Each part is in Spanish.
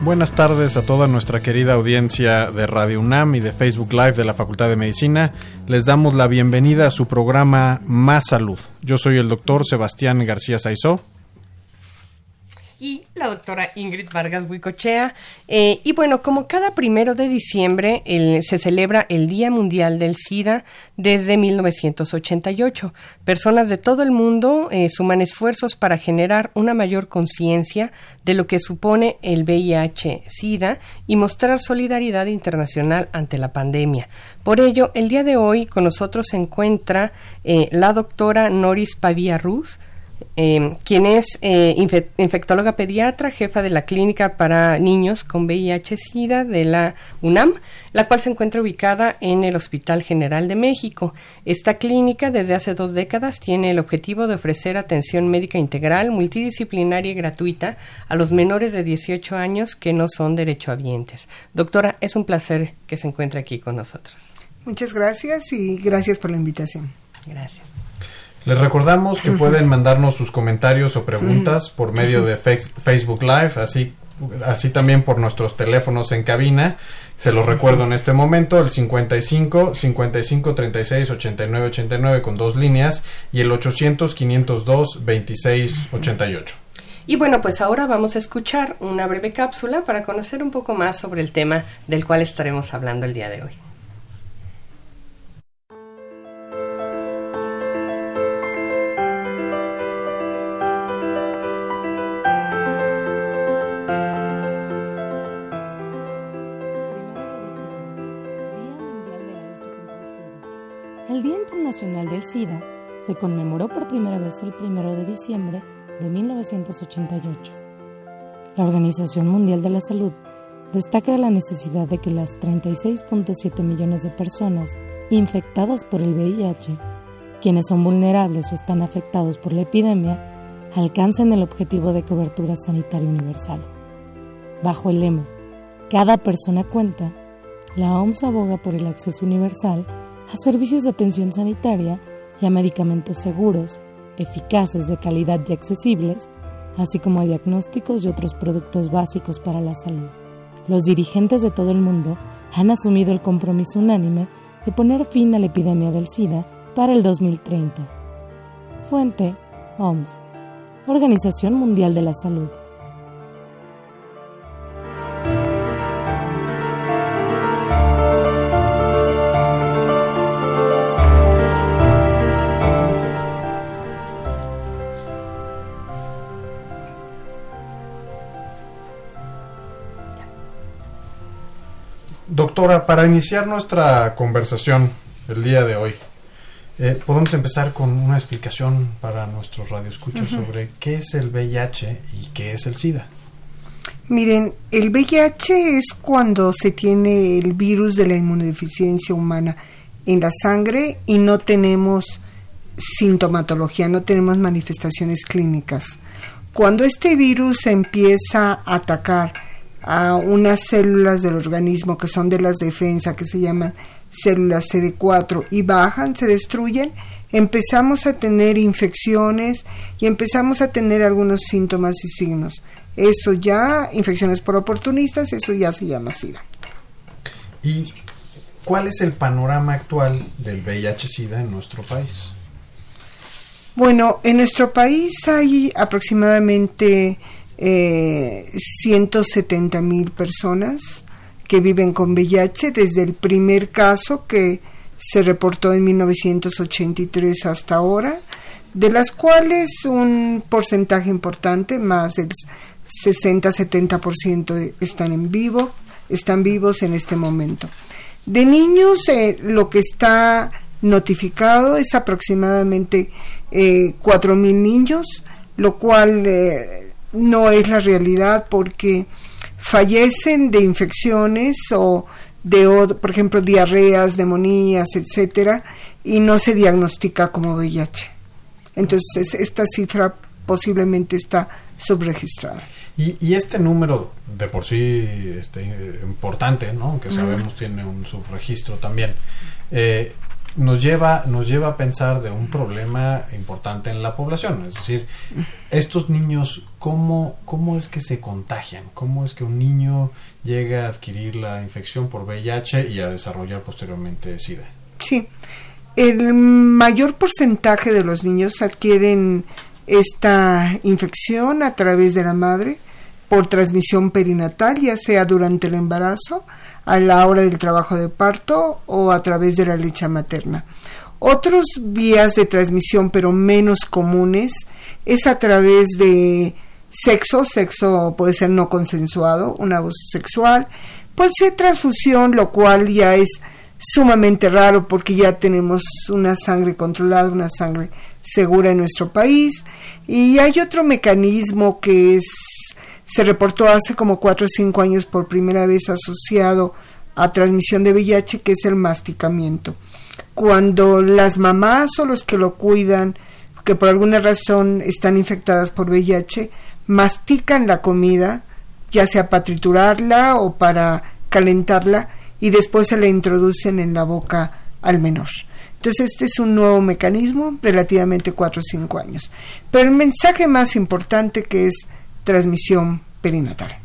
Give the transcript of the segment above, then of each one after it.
Buenas tardes a toda nuestra querida audiencia de Radio UNAM y de Facebook Live de la Facultad de Medicina. Les damos la bienvenida a su programa Más Salud. Yo soy el doctor Sebastián García Saizó y la doctora Ingrid Vargas Huicochea. Eh, y bueno, como cada primero de diciembre se celebra el Día Mundial del SIDA desde 1988. Personas de todo el mundo eh, suman esfuerzos para generar una mayor conciencia de lo que supone el VIH-SIDA y mostrar solidaridad internacional ante la pandemia. Por ello, el día de hoy con nosotros se encuentra eh, la doctora Noris Pavía Ruz, eh, quien es eh, infectóloga pediatra, jefa de la clínica para niños con VIH-Sida de la UNAM, la cual se encuentra ubicada en el Hospital General de México. Esta clínica, desde hace dos décadas, tiene el objetivo de ofrecer atención médica integral, multidisciplinaria y gratuita a los menores de 18 años que no son derechohabientes. Doctora, es un placer que se encuentre aquí con nosotros. Muchas gracias y gracias por la invitación. Gracias. Les recordamos que pueden mandarnos sus comentarios o preguntas por medio de Facebook Live, así, así también por nuestros teléfonos en cabina. Se los recuerdo en este momento, el 55 55 36 89 89 con dos líneas y el 800 502 26 88. Y bueno, pues ahora vamos a escuchar una breve cápsula para conocer un poco más sobre el tema del cual estaremos hablando el día de hoy. Del SIDA se conmemoró por primera vez el 1 de diciembre de 1988. La Organización Mundial de la Salud destaca la necesidad de que las 36.7 millones de personas infectadas por el VIH, quienes son vulnerables o están afectados por la epidemia, alcancen el objetivo de cobertura sanitaria universal. Bajo el lema Cada persona cuenta, la OMS aboga por el acceso universal a servicios de atención sanitaria y a medicamentos seguros, eficaces de calidad y accesibles, así como a diagnósticos y otros productos básicos para la salud. Los dirigentes de todo el mundo han asumido el compromiso unánime de poner fin a la epidemia del SIDA para el 2030. Fuente OMS, Organización Mundial de la Salud. Doctora, para iniciar nuestra conversación el día de hoy, eh, podemos empezar con una explicación para nuestros radioescuchos sobre qué es el VIH y qué es el SIDA. Miren, el VIH es cuando se tiene el virus de la inmunodeficiencia humana en la sangre y no tenemos sintomatología, no tenemos manifestaciones clínicas. Cuando este virus empieza a atacar a unas células del organismo que son de las defensas, que se llaman células CD4, y bajan, se destruyen, empezamos a tener infecciones y empezamos a tener algunos síntomas y signos. Eso ya, infecciones por oportunistas, eso ya se llama SIDA. ¿Y cuál es el panorama actual del VIH-Sida en nuestro país? Bueno, en nuestro país hay aproximadamente eh, 170 mil personas que viven con VIH desde el primer caso que se reportó en 1983 hasta ahora, de las cuales un porcentaje importante, más del 60-70% están en vivo, están vivos en este momento. De niños, eh, lo que está notificado es aproximadamente eh, 4.000 niños, lo cual eh, no es la realidad porque fallecen de infecciones o de, por ejemplo, diarreas, neumonías, etcétera, y no se diagnostica como VIH. Entonces, esta cifra posiblemente está subregistrada. Y, este número de por sí este, importante, ¿no? que sabemos tiene un subregistro también, eh, nos lleva, nos lleva a pensar de un problema importante en la población. Es decir, estos niños, ¿cómo, ¿cómo es que se contagian? ¿Cómo es que un niño llega a adquirir la infección por VIH y a desarrollar posteriormente SIDA? Sí, el mayor porcentaje de los niños adquieren esta infección a través de la madre por transmisión perinatal, ya sea durante el embarazo, a la hora del trabajo de parto o a través de la leche materna. Otros vías de transmisión, pero menos comunes, es a través de sexo, sexo puede ser no consensuado, un abuso sexual, puede ser transfusión, lo cual ya es sumamente raro porque ya tenemos una sangre controlada, una sangre segura en nuestro país. Y hay otro mecanismo que es se reportó hace como cuatro o cinco años por primera vez asociado a transmisión de VIH, que es el masticamiento. Cuando las mamás o los que lo cuidan, que por alguna razón están infectadas por VIH, mastican la comida, ya sea para triturarla o para calentarla, y después se la introducen en la boca al menor. Entonces, este es un nuevo mecanismo, relativamente cuatro o cinco años. Pero el mensaje más importante que es transmisión perinatal.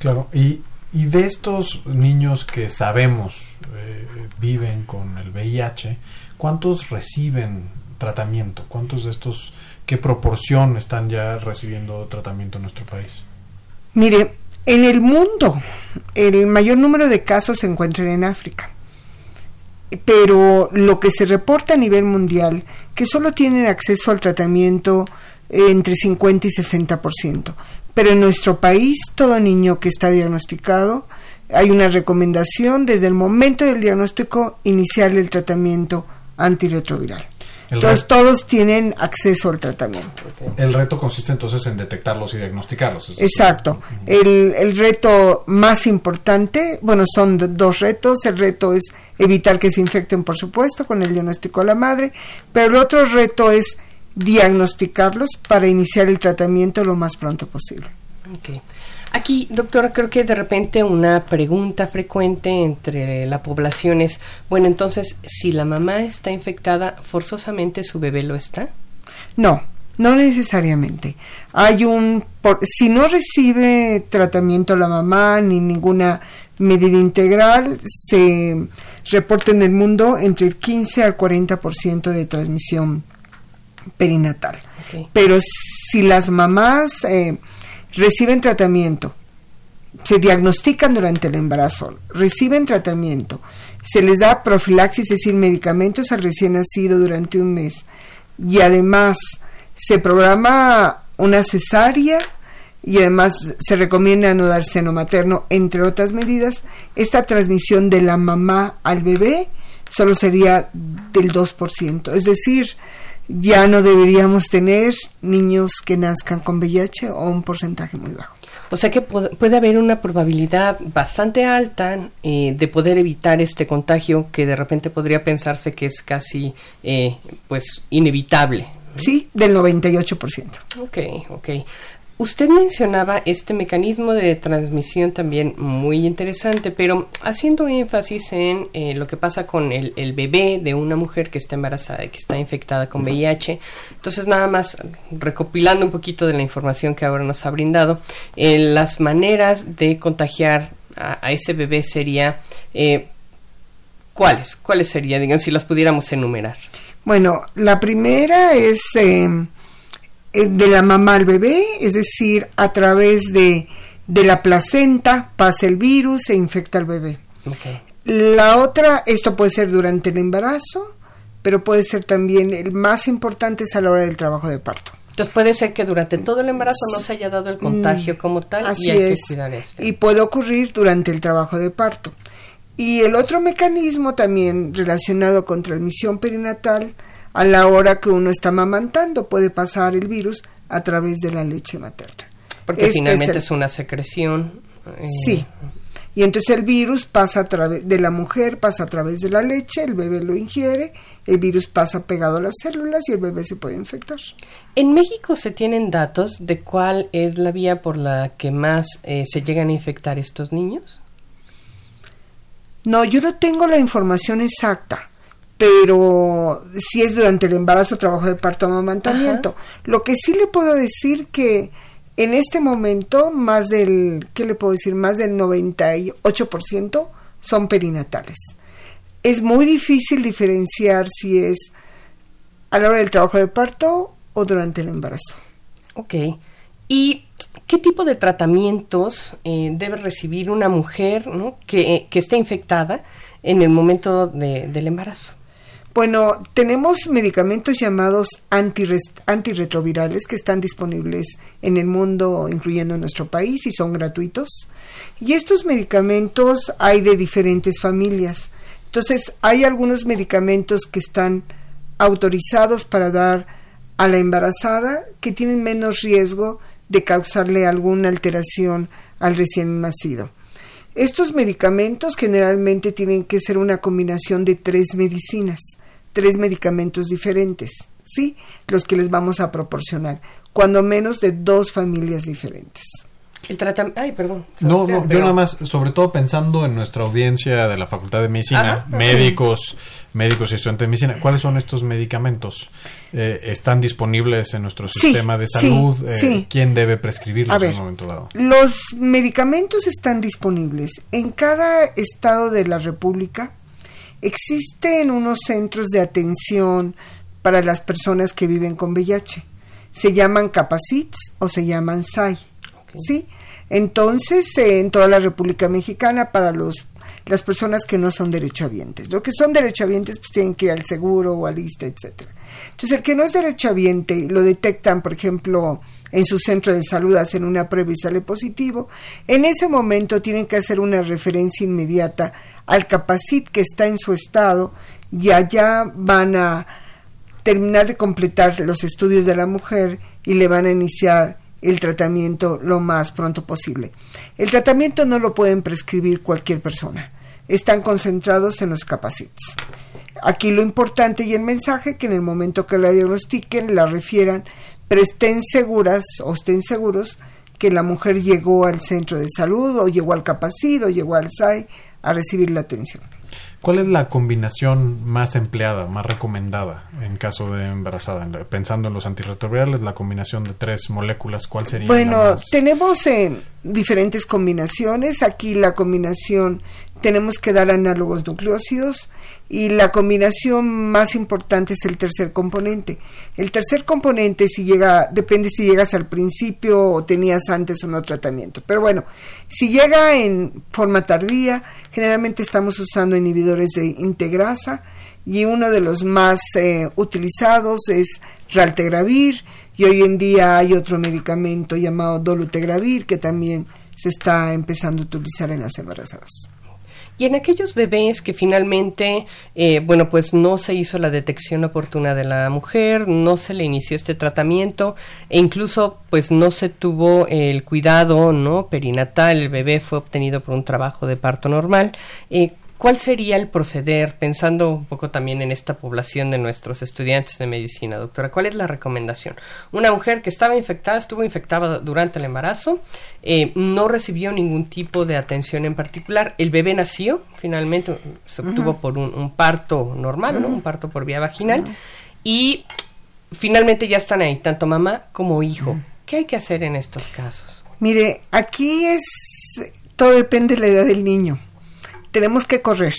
Claro, y, y de estos niños que sabemos eh, viven con el VIH, ¿cuántos reciben tratamiento? ¿Cuántos de estos, qué proporción están ya recibiendo tratamiento en nuestro país? Mire, en el mundo el mayor número de casos se encuentran en África pero lo que se reporta a nivel mundial, que solo tienen acceso al tratamiento entre 50 y 60%. Pero en nuestro país, todo niño que está diagnosticado, hay una recomendación desde el momento del diagnóstico inicial el tratamiento antirretroviral. entonces todos tienen acceso al tratamiento. El reto consiste entonces en detectarlos y diagnosticarlos. Exacto. El, el, reto más importante, bueno, son dos retos. El reto es evitar que se infecten, por supuesto, con el diagnóstico a la madre, pero el otro reto es diagnosticarlos para iniciar el tratamiento lo más pronto posible. Aquí, doctora, creo que de repente una pregunta frecuente entre la población es, bueno, entonces, si la mamá está infectada, ¿forzosamente su bebé lo está? No, no necesariamente. Hay un, si no recibe tratamiento la mamá ni ninguna medida integral, se reporta en el mundo entre el 15 al 40% de transmisión perinatal. Pero si las mamás eh, reciben tratamiento, se diagnostican durante el embarazo, reciben tratamiento, se les da profilaxis, es decir, medicamentos al recién nacido durante un mes, y además se programa una cesárea y además se recomienda no dar seno materno, entre otras medidas, esta transmisión de la mamá al bebé solo sería del 2%. Es decir, ya no deberíamos tener niños que nazcan con VIH o un porcentaje muy bajo. O sea que puede haber una probabilidad bastante alta eh, de poder evitar este contagio que de repente podría pensarse que es casi eh, pues inevitable. Sí, del 98%. Ok, ok. Usted mencionaba este mecanismo de transmisión también muy interesante, pero haciendo énfasis en eh, lo que pasa con el, bebé de una mujer que está embarazada y que está infectada con VIH. Entonces, nada más recopilando un poquito de la información que ahora nos ha brindado, eh, las maneras de contagiar a, ese bebé sería, eh, ¿cuáles? ¿Cuáles serían, digamos, si las pudiéramos enumerar? Bueno, la primera es eh, de la mamá al bebé, es decir, a través de De la placenta pasa el virus e infecta al bebé. La otra, esto puede ser durante el embarazo, pero puede ser también, el más importante es a la hora del trabajo de parto. Entonces puede ser que durante todo el embarazo no se haya dado el contagio como tal Así y hay es. que cuidar esto. Y puede ocurrir durante el trabajo de parto. Y el otro mecanismo también relacionado con transmisión perinatal, a la hora que uno está mamantando, puede pasar el virus a través de la leche materna. Porque Este finalmente el- es, una secreción. eh, Sí. Y entonces el virus pasa a través de la mujer, pasa a través de la leche, el bebé lo ingiere, el virus pasa pegado a las células y el bebé se puede infectar. En México se tienen datos de cuál es la vía por la que más eh, se llegan a infectar estos niños. No, yo no tengo la información exacta, pero si es durante el embarazo, trabajo de parto, amamantamiento. Lo que sí le puedo decir que en este momento más del, ¿qué le puedo decir? Más del 98% son perinatales. Es muy difícil diferenciar si es a la hora del trabajo de parto o durante el embarazo. Ok. ¿Y qué tipo de tratamientos eh, debe recibir una mujer ¿no? que, que esté infectada en el momento de- del embarazo? Bueno, tenemos medicamentos llamados antirretrovirales que están disponibles en el mundo, incluyendo en nuestro país, y son gratuitos. Y estos medicamentos hay de diferentes familias. Entonces, hay algunos medicamentos que están autorizados para dar a la embarazada que tienen menos riesgo de causarle alguna alteración al recién nacido. Estos medicamentos generalmente tienen que ser una combinación de tres medicinas, tres medicamentos diferentes, ¿sí? Los que les vamos a proporcionar, cuando menos de dos familias diferentes. El tratamiento... Ay, perdón. No, Usted, no, yo nada más, sobre todo pensando en nuestra audiencia de la Facultad de Medicina, Ajá, médicos, médicos y estudiantes de medicina, ¿cuáles son estos medicamentos? Eh, ¿Están disponibles en nuestro Sí, sistema de sí, salud? Eh, sí. ¿Quién debe prescribirlos en un momento dado? los medicamentos están disponibles. En cada estado de la República existen unos centros de atención para las personas que viven con VIH. Se llaman Capacits o se llaman SAI. ¿Sí? Entonces, eh, en toda la República Mexicana, para los las personas que no son derechohabientes. Los que son derechohabientes pues tienen que ir al seguro o al ISSSTE, etcétera. Entonces, el que no es derechohabiente lo detectan, por ejemplo, en su centro de salud, hacen una prueba y sale positivo, en ese momento tienen que hacer una referencia inmediata al capacit que está en su estado y allá van a terminar de completar los estudios de la mujer y le van a iniciar el tratamiento lo más pronto posible. El tratamiento no lo pueden prescribir cualquier persona. Están concentrados en los capacits. Aquí lo importante y el mensaje que en el momento que la diagnostiquen la refieran, pero estén seguras o estén seguros que la mujer llegó al centro de salud o llegó al capacit o llegó al SAI a recibir la atención. ¿Cuál es la combinación más empleada, más recomendada en caso de embarazada? Pensando en los antirretrovirales, la combinación de tres moléculas, ¿cuál sería la Bueno, más? tenemos eh, diferentes combinaciones. Aquí la combinación tenemos que dar análogos nucleócidos y la combinación más importante es el tercer componente. El tercer componente si llega depende si llegas al principio o tenías antes o no tratamiento. Pero bueno, si llega en forma tardía, generalmente estamos usando inhibidores de integrasa y uno de los más eh, utilizados es Raltegravir y hoy en día hay otro medicamento llamado Dolutegravir que también se está empezando a utilizar en las embarazadas. Y en aquellos bebés que finalmente, eh, bueno, pues no se hizo la detección oportuna de la mujer, no se le inició este tratamiento e incluso pues no se tuvo el cuidado, ¿no? Perinatal, el bebé fue obtenido por un trabajo de parto normal. Eh, ¿Cuál sería el proceder, pensando un poco también en esta población de nuestros estudiantes de medicina, doctora? ¿Cuál es la recomendación? Una mujer que estaba infectada, estuvo infectada durante el embarazo, eh, no recibió ningún tipo de atención en particular, el bebé nació, finalmente se obtuvo por un, un parto normal, ¿no? Un parto por vía vaginal, y finalmente ya están ahí, tanto mamá como hijo. ¿Qué hay que hacer en estos casos? Mire, aquí es todo depende de la edad del niño. Tenemos que correr.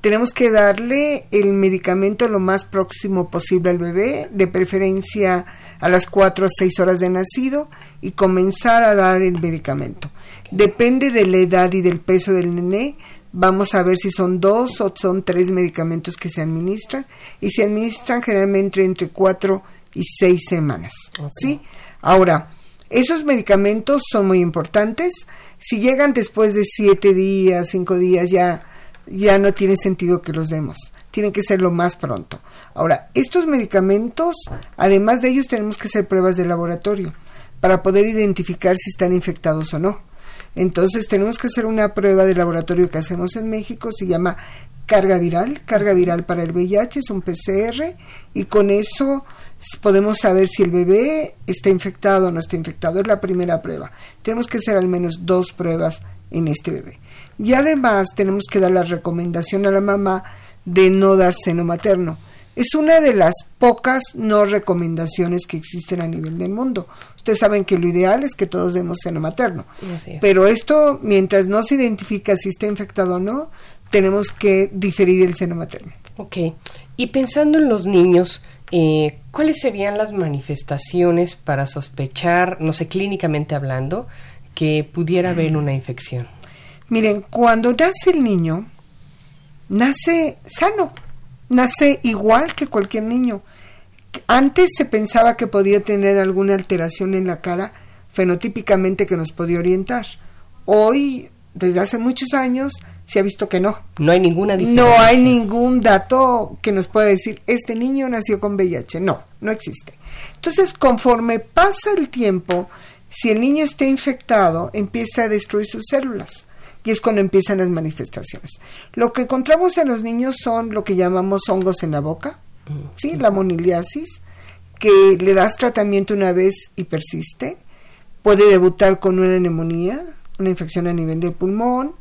tenemos que darle el medicamento lo más próximo posible al bebé, de preferencia a las 4 o 6 horas de nacido, y comenzar a dar el medicamento. Depende de la edad y del peso del nené, vamos a ver si son dos o son tres medicamentos que se administran, y se administran generalmente entre 4 y 6 semanas. ¿sí? Ahora, esos medicamentos son muy importantes. Si llegan después de 7 días, 5 días, ya ya no tiene sentido que los demos. Tienen que ser lo más pronto. Ahora, estos medicamentos, además de ellos, tenemos que hacer pruebas de laboratorio para poder identificar si están infectados o no. Entonces, tenemos que hacer una prueba de laboratorio que hacemos en México, se llama carga viral, carga viral para el VIH, es un PCR, y con eso podemos saber si el bebé está infectado o no está infectado. Es la primera prueba. Tenemos que hacer al menos dos pruebas en este bebé. Y además tenemos que dar la recomendación a la mamá de no dar seno materno. Es una de las pocas no recomendaciones que existen a nivel del mundo. Ustedes saben que lo ideal es que todos demos seno materno. Pero esto, mientras no se identifica si está infectado o no, tenemos que diferir el seno materno. Ok. Y pensando en los niños, eh, ¿cuáles serían las manifestaciones para sospechar, no sé, clínicamente hablando, que pudiera haber una infección? Miren, cuando nace el niño, nace sano, nace igual que cualquier niño. Antes se pensaba que podía tener alguna alteración en la cara fenotípicamente que nos podía orientar. Hoy, desde hace muchos años, se ha visto que no. No hay ninguna diferencia. No hay ningún dato que nos pueda decir, este niño nació con VIH. No, no existe. Entonces, conforme pasa el tiempo, si el niño está infectado, empieza a destruir sus células y es cuando empiezan las manifestaciones. Lo que encontramos en los niños son lo que llamamos hongos en la boca, ¿sí? la moniliasis, que le das tratamiento una vez y persiste. Puede debutar con una neumonía, una infección a nivel del pulmón,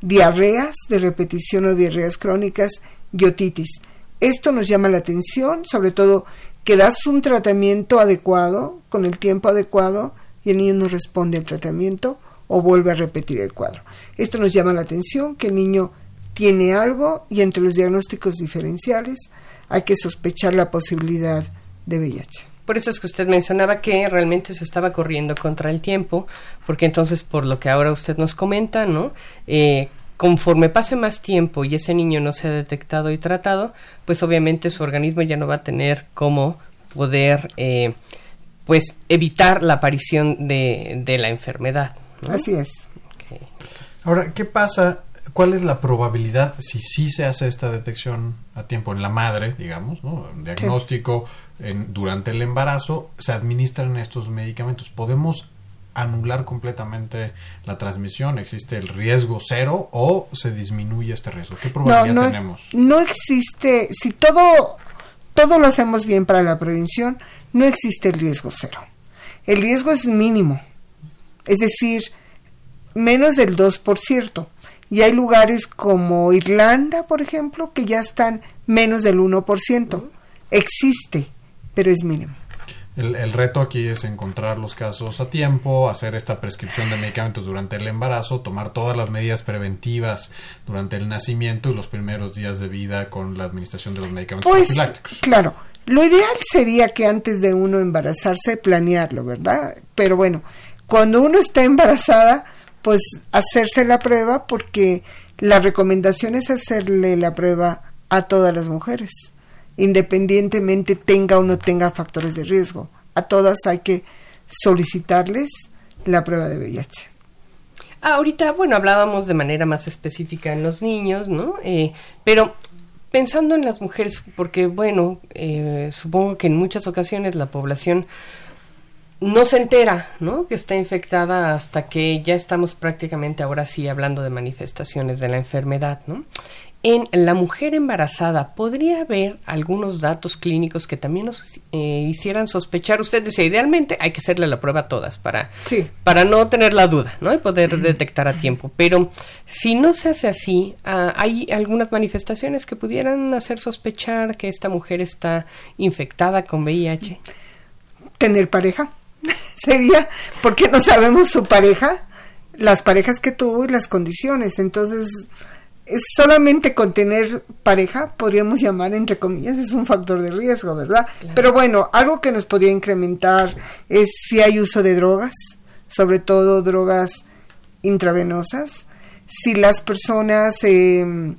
diarreas de repetición o diarreas crónicas y. Esto nos llama la atención, sobre todo que das un tratamiento adecuado, con el tiempo adecuado, y el niño no responde al tratamiento o vuelve a repetir el cuadro. Esto nos llama la atención que el niño tiene algo y entre los diagnósticos diferenciales hay que sospechar la posibilidad de VIH. Por eso es que usted mencionaba que realmente se estaba corriendo contra el tiempo, porque entonces, por lo que ahora usted nos comenta, ¿no? Eh, conforme pase más tiempo y ese niño no se ha detectado y tratado, pues obviamente su organismo ya no va a tener cómo poder, eh, pues, evitar la aparición de, de la enfermedad. Así es. Ahora, ¿qué pasa? ¿Cuál es la probabilidad si sí se hace esta detección a tiempo en la madre, digamos, ¿no? diagnóstico en, durante el embarazo, se administran estos medicamentos? ¿Podemos anular completamente la transmisión? ¿Existe el riesgo cero o se disminuye este riesgo? ¿Qué probabilidad no, no, tenemos? No existe, si todo, todo lo hacemos bien para la prevención, no existe el riesgo cero. El riesgo es mínimo es decir, menos del 2%. Y hay lugares como Irlanda, por ejemplo, que ya están menos del 1%. Existe, pero es mínimo. El, el, reto aquí es encontrar los casos a tiempo, hacer esta prescripción de medicamentos durante el embarazo, tomar todas las medidas preventivas durante el nacimiento y los primeros días de vida con la administración de los medicamentos pues, profilácticos. Claro, lo ideal sería que antes de uno embarazarse planearlo, ¿verdad? Pero bueno, cuando uno está embarazada, pues hacerse la prueba porque la recomendación es hacerle la prueba a todas las mujeres, independientemente tenga o no tenga factores de riesgo. A todas hay que solicitarles la prueba de VIH. Ah, ahorita, bueno, hablábamos de manera más específica en los niños, ¿no? Eh, pero pensando en las mujeres, porque, bueno, eh, supongo que en muchas ocasiones la población no se entera, ¿no? Que está infectada hasta que ya estamos prácticamente ahora sí hablando de manifestaciones de la enfermedad, ¿no? En la mujer embarazada, ¿podría haber algunos datos clínicos que también nos eh, hicieran sospechar? Usted decía, idealmente hay que hacerle la prueba a todas para, para no tener la duda, ¿no? Y poder detectar a tiempo. Pero si no se hace así, ah, ¿hay algunas manifestaciones que pudieran hacer sospechar que esta mujer está infectada con VIH? Tener pareja sería porque no sabemos su pareja, las parejas que tuvo y las condiciones. Entonces, solamente con tener pareja, podríamos llamar entre comillas, es un factor de riesgo, ¿verdad? Pero bueno, algo que nos podría incrementar es si hay uso de drogas, sobre todo drogas intravenosas, si las personas eh,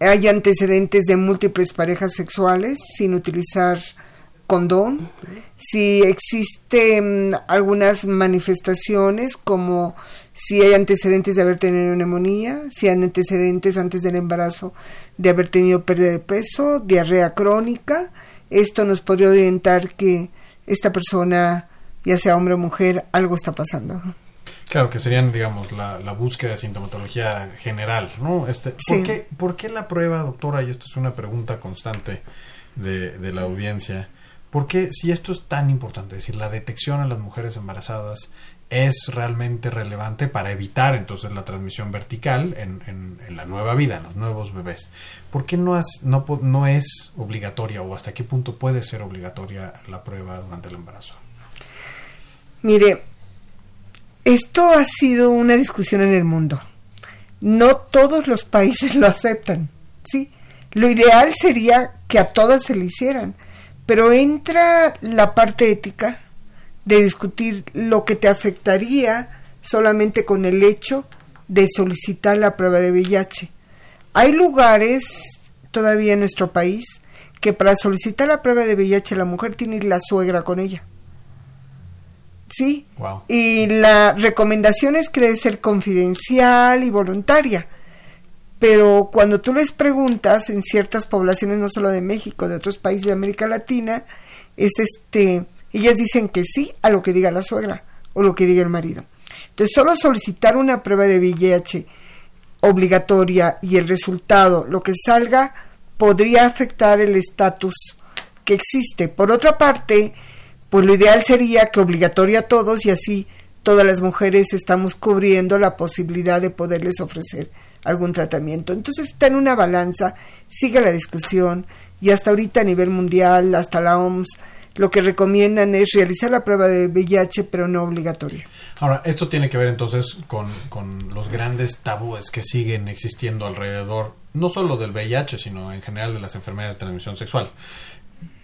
hay antecedentes de múltiples parejas sexuales sin utilizar condón, si existen algunas manifestaciones como si hay antecedentes de haber tenido neumonía, si hay antecedentes antes del embarazo de haber tenido pérdida de peso, diarrea crónica, esto nos podría orientar que esta persona, ya sea hombre o mujer, algo está pasando. Claro, que serían, digamos, la, búsqueda de sintomatología general, ¿no? Este, ¿por, qué, ¿Por qué la prueba, doctora? Y esto es una pregunta constante de, de la audiencia. ¿Por qué, si esto es tan importante, es decir, la detección en las mujeres embarazadas es realmente relevante para evitar entonces la transmisión vertical en, en, la nueva vida, en los nuevos bebés. ¿Por qué no, no, no es obligatoria o hasta qué punto puede ser obligatoria la prueba durante el embarazo? Mire, esto ha sido una discusión en el mundo. No todos los países lo aceptan, ¿sí? Lo ideal sería que a todas se le hicieran, pero entra la parte ética de discutir lo que te afectaría solamente con el hecho de solicitar la prueba de VIH. Hay lugares todavía en nuestro país que para solicitar la prueba de VIH la mujer tiene la suegra con ella. ¿sí? Y la recomendación es que debe ser confidencial y voluntaria. Pero cuando tú les preguntas en ciertas poblaciones, no solo de México, de otros países de América Latina, es este, ellas dicen que sí a lo que diga la suegra o lo que diga el marido. Entonces, solo solicitar una prueba de VIH obligatoria y el resultado, lo que salga, podría afectar el estatus que existe. Por otra parte, pues lo ideal sería que obligatoria a todos y así todas las mujeres estamos cubriendo la posibilidad de poderles ofrecer algún tratamiento. Entonces está en una balanza, sigue la discusión y hasta ahorita a nivel mundial, hasta la OMS, lo que recomiendan es realizar la prueba de VIH, pero no obligatoria. Ahora, esto tiene que ver entonces con, con los grandes tabúes que siguen existiendo alrededor, no solo del VIH, sino en general de las enfermedades de transmisión sexual.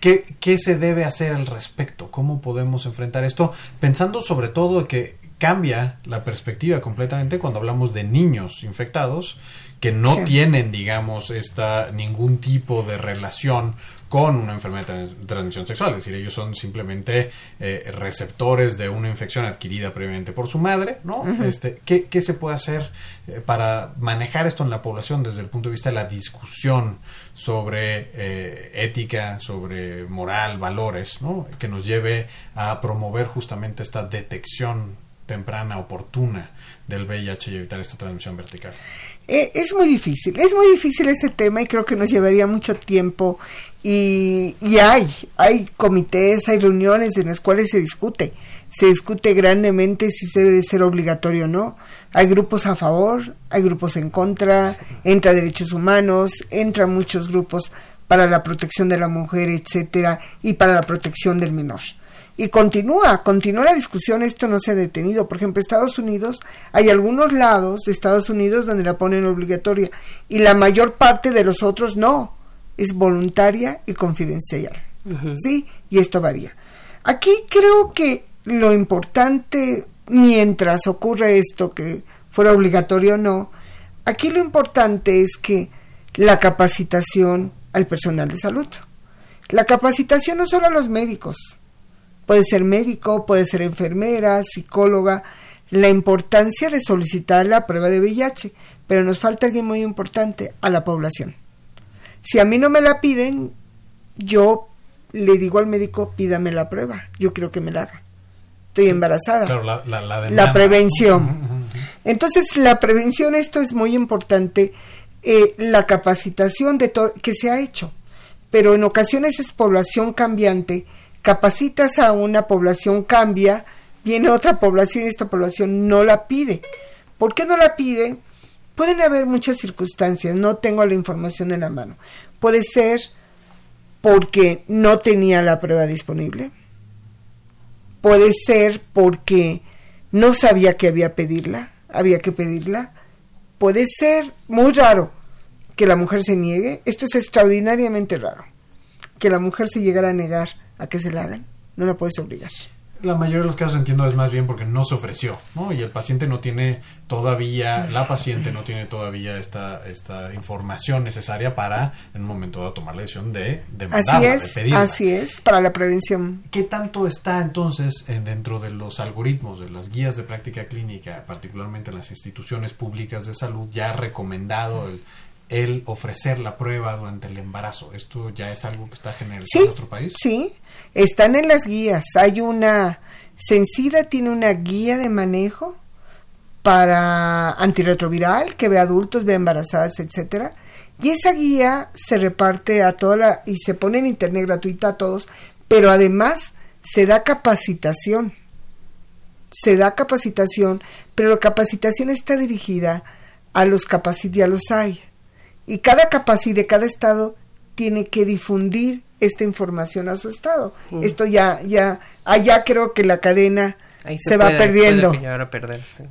¿Qué, ¿Qué se debe hacer al respecto? ¿Cómo podemos enfrentar esto? Pensando sobre todo que cambia la perspectiva completamente cuando hablamos de niños infectados que no tienen, digamos, esta ningún tipo de relación con una enfermedad de transmisión sexual, es decir, ellos son simplemente eh, receptores de una infección adquirida previamente por su madre, ¿no? este, ¿qué, ¿qué, se puede hacer eh, para manejar esto en la población desde el punto de vista de la discusión sobre eh, ética, sobre moral, valores, ¿no? Que nos lleve a promover justamente esta detección temprana, oportuna del VIH y evitar esta transmisión vertical. Eh, es muy difícil, es muy difícil ese tema y creo que nos llevaría mucho tiempo y, hay, hay comités, hay reuniones en las cuales se discute, se discute grandemente si se debe ser obligatorio o no. Hay grupos a favor, hay grupos en contra, entra derechos humanos, entran muchos grupos para la protección de la mujer, etcétera, y para la protección del menor. Y continúa, continúa la discusión, esto no se ha detenido. Por ejemplo, Estados Unidos, hay algunos lados de Estados Unidos donde la ponen obligatoria y la mayor parte de los otros no, es voluntaria y confidencial. ¿Sí? Y esto varía. Aquí creo que lo importante, mientras ocurre esto, que fuera obligatorio o no, aquí lo importante es que la capacitación al personal de salud. La capacitación no solo a los médicos, Puede ser médico, puede ser enfermera, psicóloga. La importancia de solicitar la prueba de VIH, pero nos falta alguien muy importante, a la población. Si a mí no me la piden, yo le digo al médico, pídame la prueba, yo creo que me la haga. Estoy embarazada. Claro, la, la, la prevención. Entonces, la prevención, esto es muy importante, eh, la capacitación de que se ha hecho, pero en ocasiones es población cambiante capacitas a una población, cambia, viene otra población y esta población no la pide. ¿Por qué no la pide? Pueden haber muchas circunstancias, no tengo la información en la mano. Puede ser porque no tenía la prueba disponible. Puede ser porque no sabía que había pedirla, había que pedirla. Puede ser muy raro, que la mujer se niegue. Esto es extraordinariamente raro. Que la mujer se llegara a negar a que se la hagan. No la puedes obligar la mayoría de los casos entiendo es más bien porque no se ofreció, ¿no? Y el paciente no tiene todavía, la paciente no tiene todavía esta, esta información necesaria para en un momento dado tomar la decisión de demandarla, así es, Así es, para la prevención. ¿Qué tanto está entonces dentro de los algoritmos, de las guías de práctica clínica, particularmente en las instituciones públicas de salud, ya recomendado el el ofrecer la prueba durante el embarazo. ¿Esto ya es algo que está generalizado en nuestro país? Sí, están en las guías. Hay una, Sencida tiene una guía de manejo para antirretroviral que ve adultos, ve embarazadas, etcétera. Y esa guía se reparte a toda la y se pone en internet gratuita a todos, pero además se da capacitación. Se da capacitación, pero la capacitación está dirigida a los capacidad, a los hay y cada capacidad de cada estado tiene que difundir esta información a su estado. Mm. Esto ya, ya, allá creo que la cadena se, va perdiendo.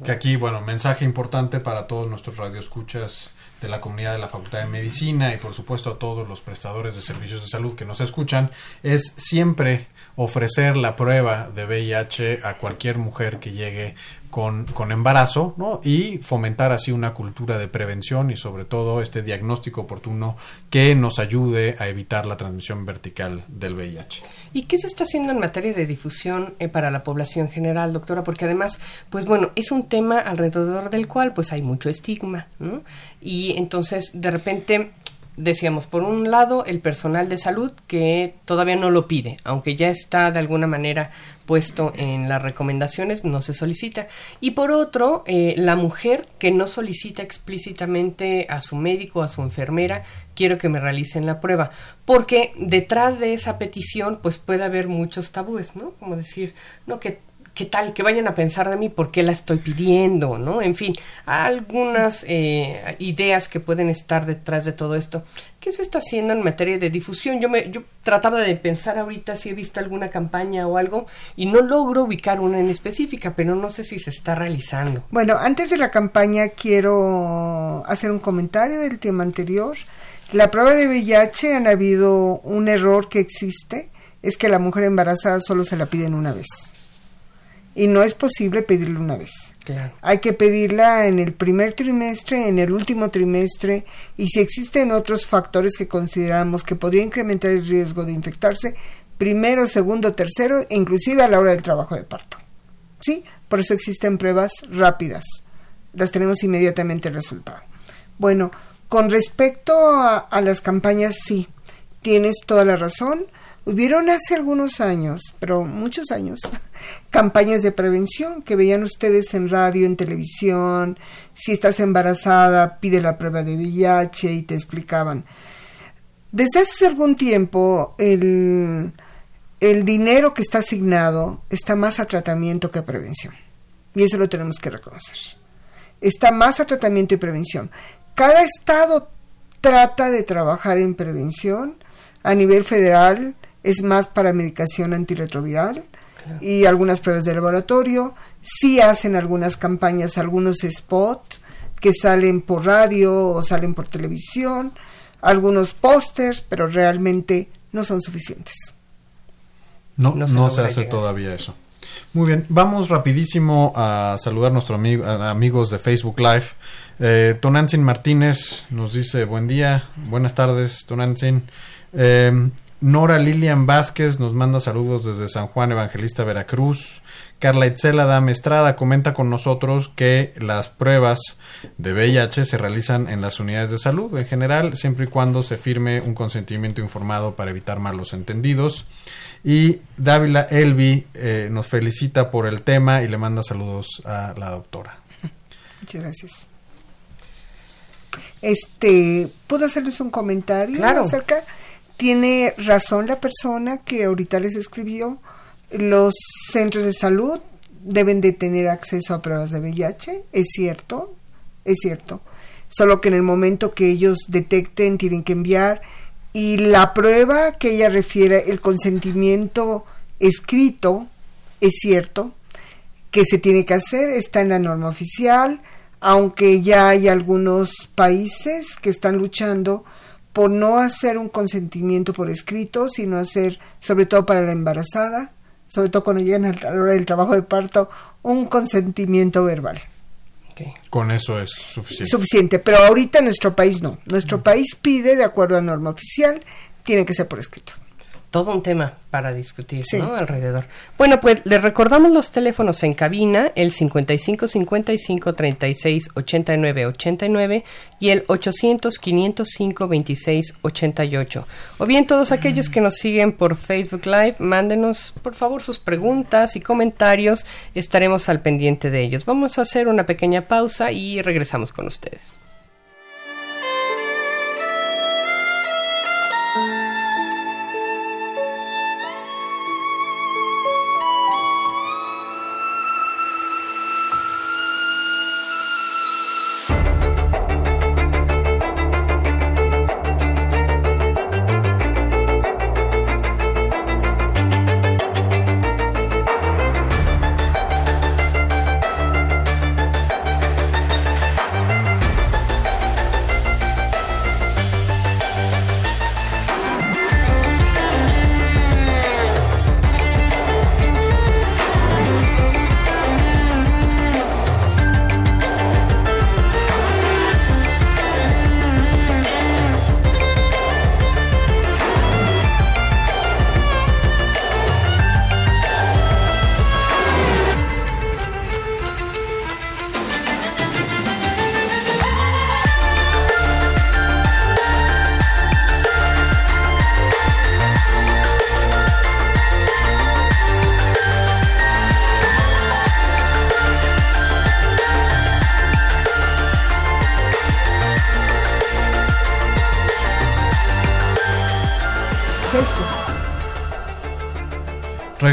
Que aquí, bueno, mensaje importante para todos nuestros radioescuchas de la comunidad de la Facultad de Medicina y por supuesto a todos los prestadores de servicios de salud que nos escuchan, es siempre ofrecer la prueba de VIH a cualquier mujer que llegue con, con, embarazo ¿no? y fomentar así una cultura de prevención y sobre todo este diagnóstico oportuno que nos ayude a evitar la transmisión vertical del VIH. ¿Y qué se está haciendo en materia de difusión eh, para la población general, doctora? Porque además, pues bueno, es un tema alrededor del cual pues hay mucho estigma, ¿no? Y entonces, de repente, decíamos, por un lado, el personal de salud que todavía no lo pide, aunque ya está de alguna manera puesto en las recomendaciones, no se solicita. Y por otro, eh, la mujer que no solicita explícitamente a su médico, a su enfermera, quiero que me realicen la prueba, porque detrás de esa petición, pues puede haber muchos tabúes, ¿no? Como decir, no, que ¿qué tal? Que vayan a pensar de mí, ¿por qué la estoy pidiendo? ¿No? En fin, algunas eh, ideas que pueden estar detrás de todo esto. ¿Qué se está haciendo en materia de difusión? Yo, me, yo trataba de pensar ahorita si he visto alguna campaña o algo y no logro ubicar una en específica, pero no sé si se está realizando. Bueno, antes de la campaña quiero hacer un comentario del tema anterior. La prueba de VIH han habido un error que existe, es que la mujer embarazada solo se la piden una vez y no es posible pedirla una vez. Hay que pedirla en el primer trimestre, en el último trimestre y si existen otros factores que consideramos que podrían incrementar el riesgo de infectarse, primero, segundo, tercero inclusive a la hora del trabajo de parto. ¿Sí? Por eso existen pruebas rápidas. Las tenemos inmediatamente el resultado. Bueno, con respecto a las campañas, sí, tienes toda la razón Hubieron hace algunos años, pero muchos años, campañas de prevención que veían ustedes en radio, en televisión. Si estás embarazada, pide la prueba de VIH y te explicaban. Desde hace algún tiempo, el, el dinero que está asignado está más a tratamiento que a prevención. Y eso lo tenemos que reconocer. Está más a tratamiento y prevención. Cada estado trata de trabajar en prevención a nivel federal es más para medicación antirretroviral y algunas pruebas de laboratorio. Sí hacen algunas campañas, algunos spots que salen por radio o salen por televisión, algunos pósters, pero realmente no son suficientes. No, no, se, hace todavía eso. Muy bien, vamos rapidísimo a saludar a nuestros amigos de Facebook Live. Eh, Tonantzin Martínez nos dice buen día, buenas tardes, Tonantzin. Eh, Nora Lilian Vázquez nos manda saludos desde San Juan Evangelista Veracruz. Carla Itzela Dame Estrada comenta con nosotros que las pruebas de VIH se realizan en las unidades de salud en general, siempre y cuando se firme un consentimiento informado para evitar malos entendidos. Y Dávila Elvi eh, nos felicita por el tema y le manda saludos a la doctora. Muchas gracias. Este, ¿puedo hacerles un comentario claro. acerca? Tiene razón la persona que ahorita les escribió. Los centros de salud deben de tener acceso a pruebas de VIH, es cierto, es cierto. Solo que en el momento que ellos detecten tienen que enviar y la prueba que ella refiere, el consentimiento escrito, es cierto, que se tiene que hacer, está en la norma oficial, aunque ya hay algunos países que están luchando por no hacer un consentimiento por escrito, sino hacer, sobre todo para la embarazada, sobre todo cuando llegan a la hora del trabajo de parto, un consentimiento verbal. Con eso es suficiente. Suficiente, pero ahorita en nuestro país no. Nuestro mm. país pide, de acuerdo a norma oficial, tiene que ser por escrito todo un tema para discutir, ¿no? Alrededor. Bueno, pues le recordamos los teléfonos en cabina, el 55 55 36 89 89 y el 800 505 26 88. O bien todos aquellos que nos siguen por Facebook Live, mándenos por favor sus preguntas y comentarios, estaremos al pendiente de ellos. Vamos a hacer una pequeña pausa y regresamos con ustedes.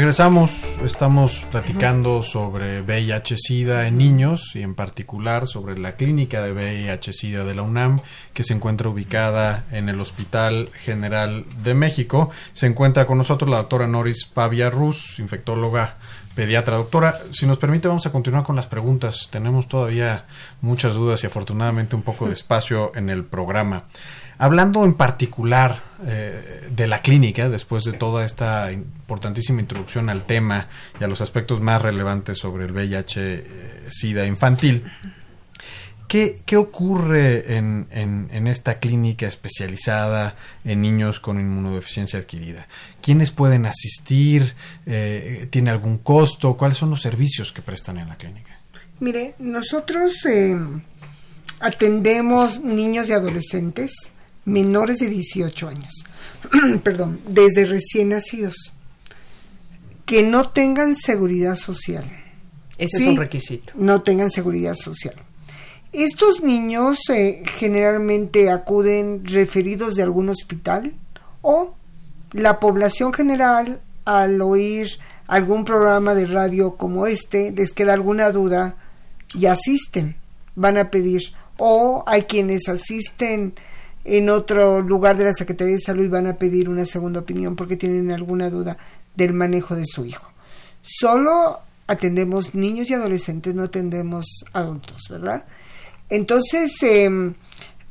Regresamos, estamos platicando sobre VIH-Sida en niños y en particular sobre la clínica de VIH-Sida de la UNAM que se encuentra ubicada en el Hospital General de México. Se encuentra con nosotros la doctora Noris Pavia Rus, infectóloga pediatra. Doctora, si nos permite vamos a continuar con las preguntas. Tenemos todavía muchas dudas y afortunadamente un poco de espacio en el programa. Hablando en particular eh, de la clínica, después de toda esta importantísima introducción al tema y a los aspectos más relevantes sobre el VIH-Sida infantil, ¿Qué, ¿Qué, ocurre en, en, esta clínica especializada en niños con inmunodeficiencia adquirida? ¿Quiénes pueden asistir? Eh, ¿Tiene algún costo? ¿Cuáles son los servicios que prestan en la clínica? Mire, nosotros eh, atendemos niños y adolescentes menores de 18 años, perdón, desde recién nacidos, que no tengan seguridad social. Ese es un requisito. No tengan seguridad social. Estos niños eh, generalmente acuden referidos de algún hospital o la población general al oír algún programa de radio como este les queda alguna duda y asisten, van a pedir o hay quienes asisten en otro lugar de la Secretaría de Salud van a pedir una segunda opinión porque tienen alguna duda del manejo de su hijo. Solo atendemos niños y adolescentes, no atendemos adultos, ¿verdad? Entonces, em,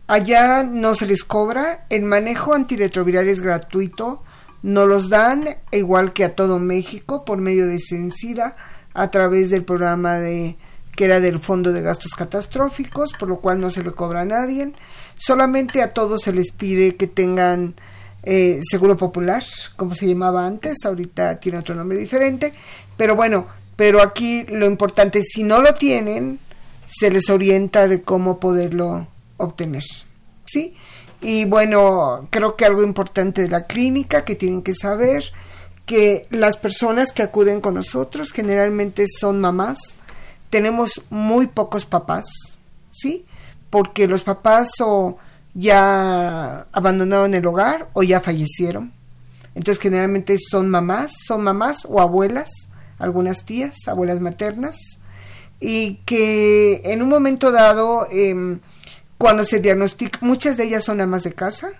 allá no se les cobra, el manejo antirretroviral es gratuito, nos los dan igual que a todo México por medio de Sencida a través del programa de que era del Fondo de Gastos Catastróficos, por lo cual no se le cobra a nadie. Solamente a todos se les pide que tengan eh, seguro popular, como se llamaba antes, ahorita tiene otro nombre diferente, pero bueno, pero aquí lo importante, si no lo tienen, se les orienta de cómo poderlo obtener, ¿sí? Y bueno, creo que algo importante de la clínica que tienen que saber, que las personas que acuden con nosotros generalmente son mamás, tenemos muy pocos papás, ¿sí? Porque los papás o ya abandonaron el hogar o ya fallecieron. Entonces generalmente son mamás, son mamás o abuelas, algunas tías, abuelas maternas, y que en un momento dado, em, cuando se diagnostican, muchas de ellas son amas de casa,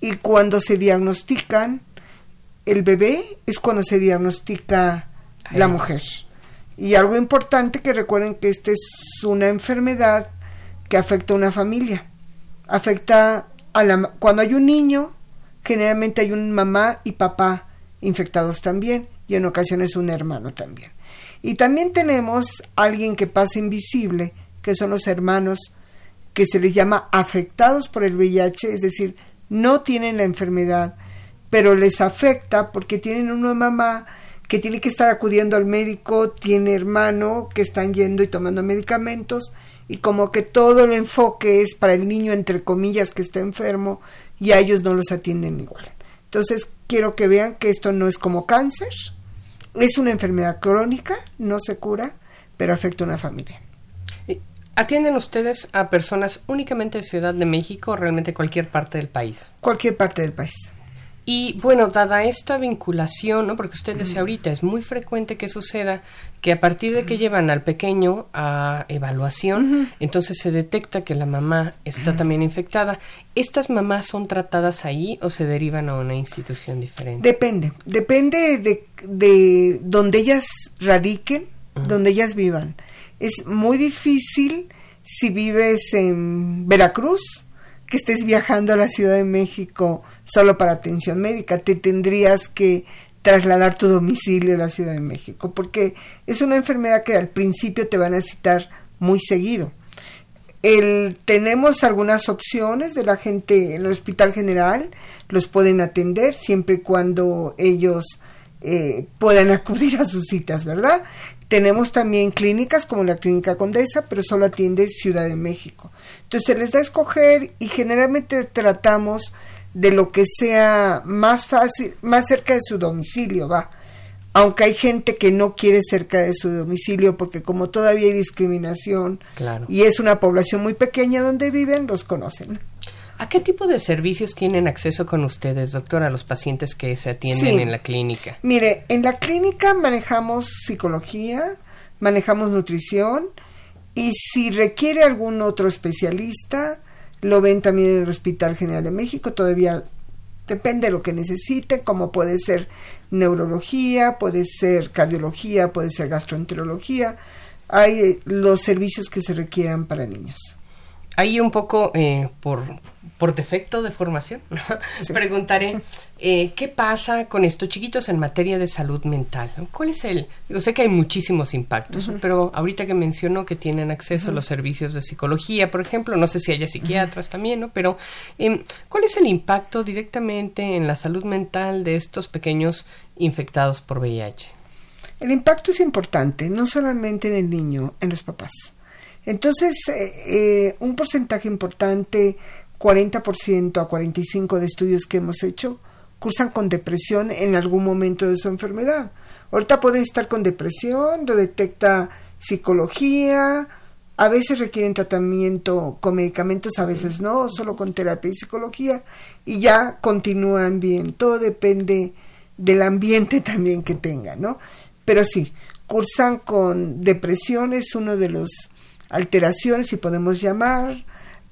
y cuando se diagnostican el bebé es cuando se diagnostica la mujer. Y algo importante que recuerden que esta es una enfermedad que afecta a una familia. Afecta a la cuando hay un niño, generalmente hay un mamá y papá infectados también y en ocasiones un hermano también. Y también tenemos alguien que pasa invisible, que son los hermanos que se les llama afectados por el VIH, es decir, no tienen la enfermedad, pero les afecta porque tienen una mamá que tiene que estar acudiendo al médico, tiene hermano que están yendo y tomando medicamentos y como que todo el enfoque es para el niño entre comillas que está enfermo y a ellos no los atienden igual. Entonces quiero que vean que esto no es como cáncer, es una enfermedad crónica, no se cura, pero afecta a una familia. ¿Atienden ustedes a personas únicamente de Ciudad de México o realmente cualquier parte del país? Cualquier parte del país. Y bueno, dada esta vinculación, ¿no? porque usted decía ahorita, es muy frecuente que suceda que a partir de que llevan al pequeño a evaluación, entonces se detecta que la mamá está también infectada. ¿Estas mamás son tratadas ahí o se derivan a una institución diferente? Depende, depende de, de donde ellas radiquen, donde ellas vivan. Es muy difícil si vives en Veracruz, que estés viajando a la Ciudad de México solo para atención médica, te tendrías que trasladar tu domicilio a la Ciudad de México, porque es una enfermedad que al principio te van a citar muy seguido. El, tenemos algunas opciones de la gente en el Hospital General, los pueden atender siempre y cuando ellos eh, puedan acudir a sus citas, ¿verdad? Tenemos también clínicas como la Clínica Condesa, pero solo atiende Ciudad de México. Entonces se les da a escoger y generalmente tratamos de lo que sea más fácil, más cerca de su domicilio, va. Aunque hay gente que no quiere cerca de su domicilio porque como todavía hay discriminación y es una población muy pequeña donde viven, los conocen. ¿A qué tipo de servicios tienen acceso con ustedes, doctor, a los pacientes que se atienden en la clínica? Mire, en la clínica manejamos psicología, manejamos nutrición y si requiere algún otro especialista, lo ven también en el Hospital General de México, todavía depende de lo que necesite, como puede ser neurología, puede ser cardiología, puede ser gastroenterología, hay los servicios que se requieran para niños. Ahí un poco eh, por por defecto de formación, preguntaré eh, qué pasa con estos chiquitos en materia de salud mental. ¿Cuál es el? Yo sé que hay muchísimos impactos, pero ahorita que mencionó que tienen acceso a los servicios de psicología, por ejemplo, no sé si haya psiquiatras también, ¿no? Pero em, ¿cuál es el impacto directamente en la salud mental de estos pequeños infectados por VIH? El impacto es importante, no solamente en el niño, en los papás. Entonces, eh, eh, un porcentaje importante 40% a 45% de estudios que hemos hecho cursan con depresión en algún momento de su enfermedad. Ahorita pueden estar con depresión, lo detecta psicología, a veces requieren tratamiento con medicamentos, a veces no, solo con terapia y psicología, y ya continúan bien. Todo depende del ambiente también que tengan, ¿no? Pero sí, cursan con depresión, es uno de las alteraciones, si podemos llamar,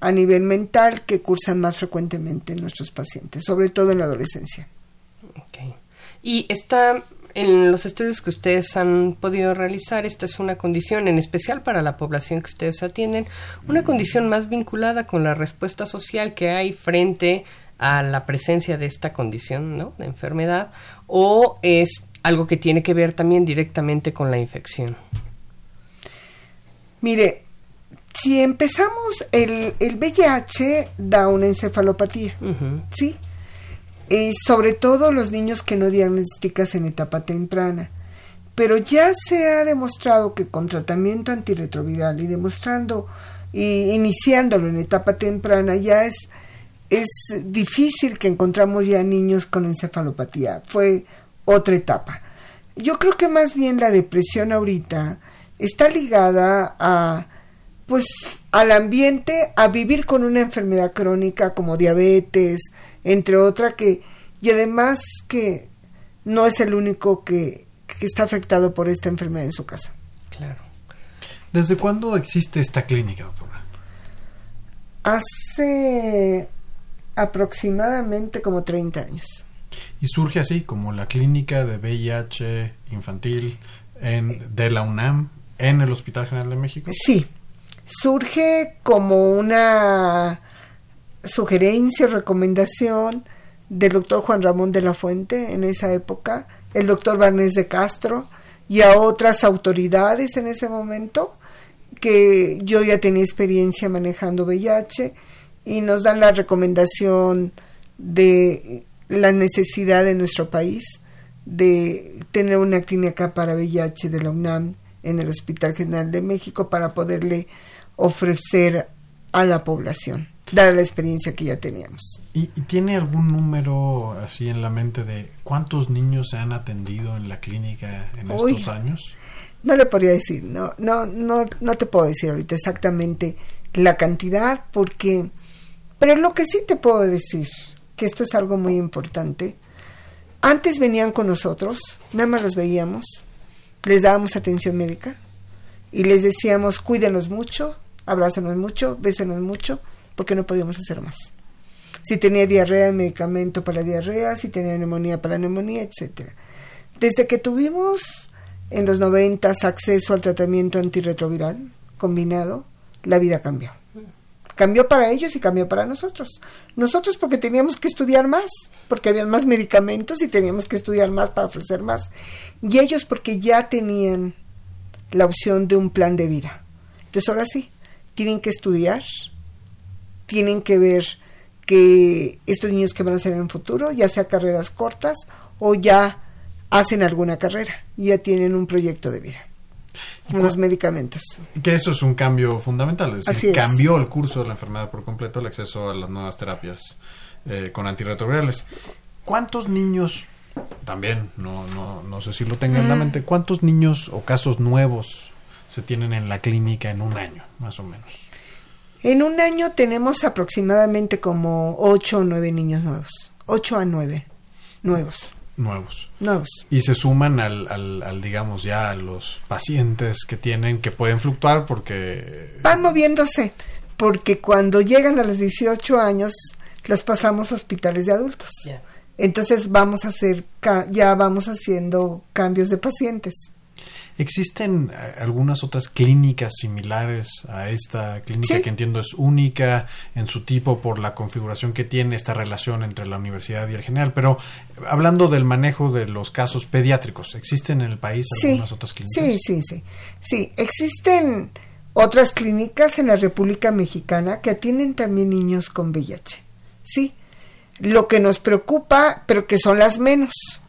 a nivel mental que cursan más frecuentemente en nuestros pacientes, sobre todo en la adolescencia. Okay. Y está en los estudios que ustedes han podido realizar, esta es una condición, en especial para la población que ustedes atienden, una condición más vinculada con la respuesta social que hay frente a la presencia de esta condición, ¿no? De enfermedad, o es algo que tiene que ver también directamente con la infección. Mire, si empezamos, el, el VIH da una encefalopatía, ¿sí? Y sobre todo los niños que no diagnosticas en etapa temprana. Pero ya se ha demostrado que con tratamiento antirretroviral y demostrando y iniciándolo en etapa temprana ya es, es difícil que encontramos ya niños con encefalopatía. Fue otra etapa. Yo creo que más bien la depresión ahorita está ligada a pues al ambiente a vivir con una enfermedad crónica como diabetes, entre otras que y además que no es el único que, que está afectado por esta enfermedad en su casa. Claro. ¿Desde cuándo existe esta clínica, doctora? Hace aproximadamente como 30 años. Y surge así como la clínica de VIH infantil en, de la UNAM en el Hospital General de México. Sí, surge como una sugerencia, recomendación del doctor Juan Ramón de la Fuente en esa época, el doctor Barnés de Castro y a otras autoridades en ese momento, que yo ya tenía experiencia manejando VIH y nos dan la recomendación de la necesidad de nuestro país de tener una clínica para VIH de la UNAM en el Hospital General de México para poderle ofrecer a la población, dar la experiencia que ya teníamos. ¿Y, tiene algún número así en la mente de cuántos niños se han atendido en la clínica en estos años? No le podría decir, no, no, no, no te puedo decir ahorita exactamente la cantidad, porque, pero lo que sí te puedo decir, que esto es algo muy importante, antes venían con nosotros, nada más los veíamos, les dábamos atención médica y les decíamos cuídenos mucho, abrázanos mucho, bésenos mucho, porque no podíamos hacer más. Si tenía diarrea, medicamento para la diarrea, si tenía neumonía para la neumonía, etcétera. Desde que tuvimos en los noventas acceso al tratamiento antirretroviral combinado, la vida cambió. Cambió para ellos y cambió para nosotros. Nosotros porque teníamos que estudiar más, porque había más medicamentos y teníamos que estudiar más para ofrecer más. Y ellos porque ya tenían la opción de un plan de vida. Entonces ahora sí, tienen que estudiar, tienen que ver que estos niños que van a ser en el futuro, ya sea carreras cortas o ya hacen alguna carrera, ya tienen un proyecto de vida los medicamentos. Que eso es un cambio fundamental, es decir, cambió el curso de la enfermedad por completo, el acceso a las nuevas terapias eh, con antirretrovirales. ¿Cuántos niños, también, no, no, no sé si lo tengan en la mm. mente, cuántos niños o casos nuevos se tienen en la clínica en un año, más o menos? En un año tenemos aproximadamente como 8 o 9 niños nuevos, 8 a 9 nuevos nuevos. Nuevos. Y se suman al, al, digamos, ya a los pacientes que tienen, que pueden fluctuar porque... Van moviéndose, porque cuando llegan a los 18 años, los pasamos a hospitales de adultos. Entonces vamos a hacer, ya vamos haciendo cambios de pacientes. ¿Existen eh, algunas otras clínicas similares a esta clínica que entiendo es única en su tipo por la configuración que tiene esta relación entre la universidad y el general? Pero hablando del manejo de los casos pediátricos, ¿existen en el país algunas otras clínicas? Sí, sí, sí. Sí, existen otras clínicas en la República Mexicana que atienden también niños con VIH. Sí. Lo que nos preocupa, pero que son las menos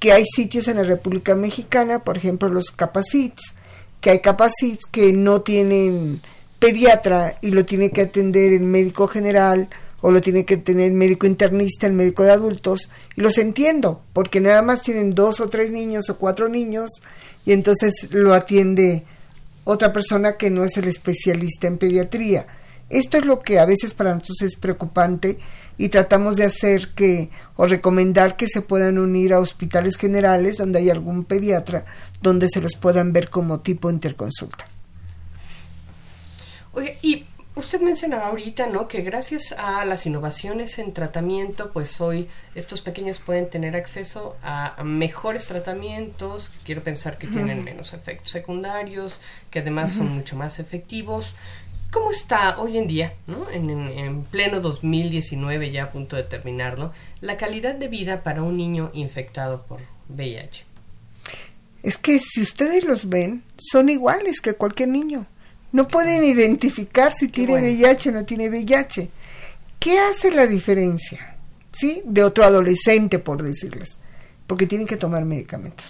que hay sitios en la República Mexicana, por ejemplo los capacits, que hay capacits que no tienen pediatra y lo tiene que atender el médico general o lo tiene que tener el médico internista, el médico de adultos, y los entiendo, porque nada más tienen dos o tres niños o cuatro niños y entonces lo atiende otra persona que no es el especialista en pediatría. Esto es lo que a veces para nosotros es preocupante y tratamos de hacer que o recomendar que se puedan unir a hospitales generales donde hay algún pediatra donde se los puedan ver como tipo interconsulta. Oye, y usted mencionaba ahorita, ¿no? Que gracias a las innovaciones en tratamiento, pues hoy estos pequeños pueden tener acceso a, mejores tratamientos. Quiero pensar que tienen menos efectos secundarios, que además son mucho más efectivos. ¿Cómo está hoy en día, ¿no? en, pleno 2019, ya a punto de terminarlo, la calidad de vida para un niño infectado por VIH? Es que si ustedes los ven, son iguales que cualquier niño. No pueden identificar si tiene VIH o no tiene VIH. ¿Qué hace la diferencia? ¿Sí? De otro adolescente, por decirles. Porque tienen que tomar medicamentos.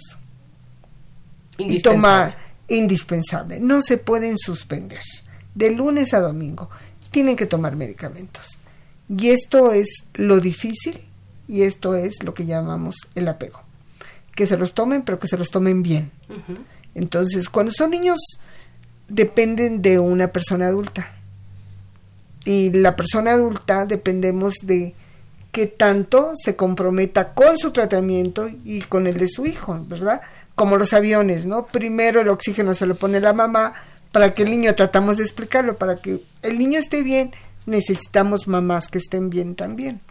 Y tomar indispensable. No se pueden suspender de lunes a domingo. Tienen que tomar medicamentos. Y esto es lo difícil y esto es lo que llamamos el apego. Que se los tomen, pero que se los tomen bien. Entonces, cuando son niños, dependen de una persona adulta. Y la persona adulta dependemos de que tanto se comprometa con su tratamiento y con el de su hijo, ¿verdad? Como los aviones, ¿no? Primero el oxígeno se lo pone la mamá, para que el niño tratamos de explicarlo, para que el niño esté bien, necesitamos mamás que estén bien también.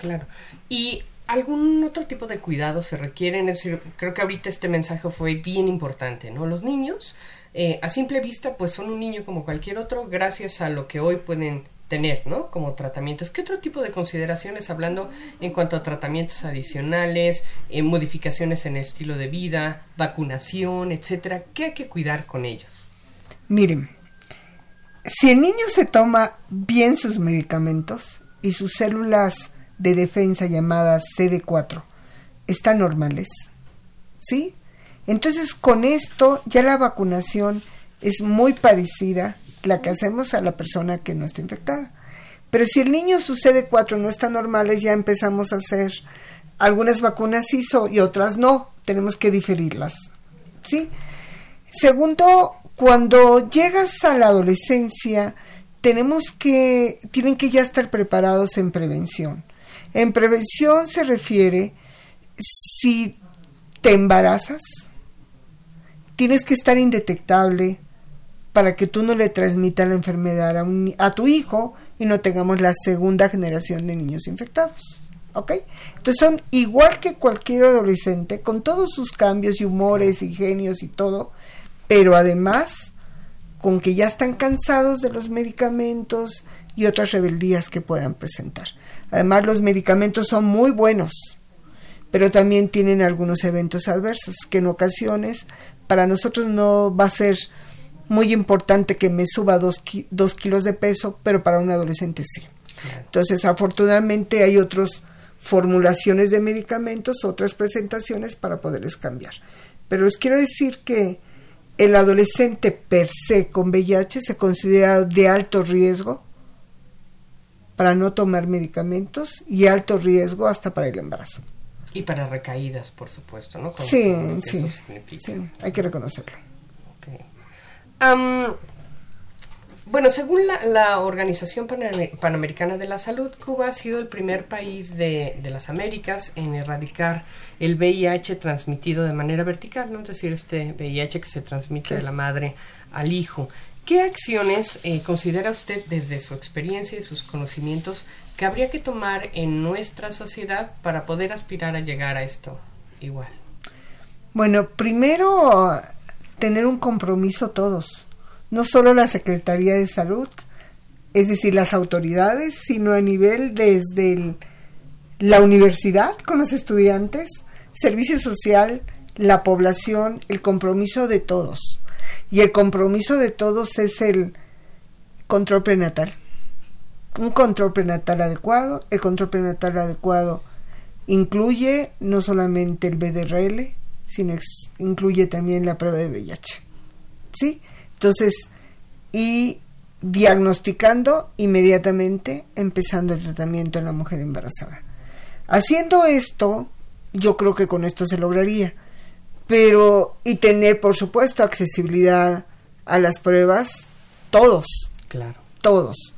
Claro. Y ¿Algún otro tipo de cuidados se requieren? Es decir, creo que ahorita este mensaje fue bien importante, ¿no? Los niños, eh, a simple vista, pues son un niño como cualquier otro, gracias a lo que hoy pueden tener, ¿no? Como tratamientos. ¿Qué otro tipo de consideraciones, hablando en cuanto a tratamientos adicionales, eh, modificaciones en el estilo de vida, vacunación, etcétera? ¿Qué hay que cuidar con ellos? Miren, si el niño se toma bien sus medicamentos y sus células de defensa llamadas CD4 están normales, ¿sí? Entonces con esto ya la vacunación es muy parecida la que hacemos a la persona que no está infectada. Pero si el niño sus CD4 no están normales, ya empezamos a hacer algunas vacunas hizo y otras no. Tenemos que diferirlas. ¿Sí? Segundo, cuando llegas a la adolescencia, tenemos que, tienen que ya estar preparados en prevención. En prevención se refiere si te embarazas, tienes que estar indetectable para que tú no le transmitas la enfermedad a, tu hijo y no tengamos la segunda generación de niños infectados. ¿Ok? Entonces son igual que cualquier adolescente, con todos sus cambios y humores y genios y todo, pero además con que ya están cansados de los medicamentos y otras rebeldías que puedan presentar. Además, los medicamentos son muy buenos, pero también tienen algunos eventos adversos que en ocasiones para nosotros no va a ser muy importante que me suba dos, dos kilos de peso, pero para un adolescente sí. Entonces, afortunadamente hay otras formulaciones de medicamentos, otras presentaciones para poderles cambiar. Pero les quiero decir que el adolescente per se con VIH se considera de alto riesgo para no tomar medicamentos y alto riesgo hasta para el embarazo. Y para recaídas, por supuesto, ¿no? sí, sí, sí, hay que reconocerlo. Bueno, según la, Organización Panamericana de la Salud, Cuba ha sido el primer país de, de, las Américas en erradicar el VIH transmitido de manera vertical, ¿no? Es decir, este VIH que se transmite de la madre al hijo. ¿Qué acciones eh, considera usted desde su experiencia y sus conocimientos que habría que tomar en nuestra sociedad para poder aspirar a llegar a esto igual? Bueno, primero tener un compromiso todos, no solo la Secretaría de Salud, es decir, las autoridades, sino a nivel desde la universidad con los estudiantes, servicio social, la población, el compromiso de todos. Y el compromiso de todos es el control prenatal. Un control prenatal adecuado. El control prenatal adecuado incluye no solamente el BDRL, sino incluye también la prueba de VIH. ¿Sí? Entonces, y diagnosticando inmediatamente, empezando el tratamiento en la mujer embarazada. Haciendo esto, yo creo que con esto se lograría. Pero y tener por supuesto accesibilidad a las pruebas todos. Claro. Todos.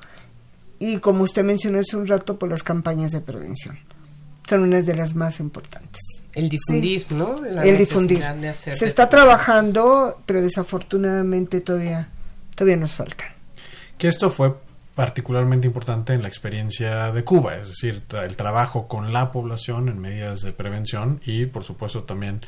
Y como usted mencionó hace un rato por las campañas de prevención son unas de las más importantes el difundir no el difundir. se está trabajando pero desafortunadamente todavía todavía nos falta. Que esto fue particularmente importante en la experiencia de Cuba, es decir, el trabajo con la población en medidas de prevención y, por supuesto, también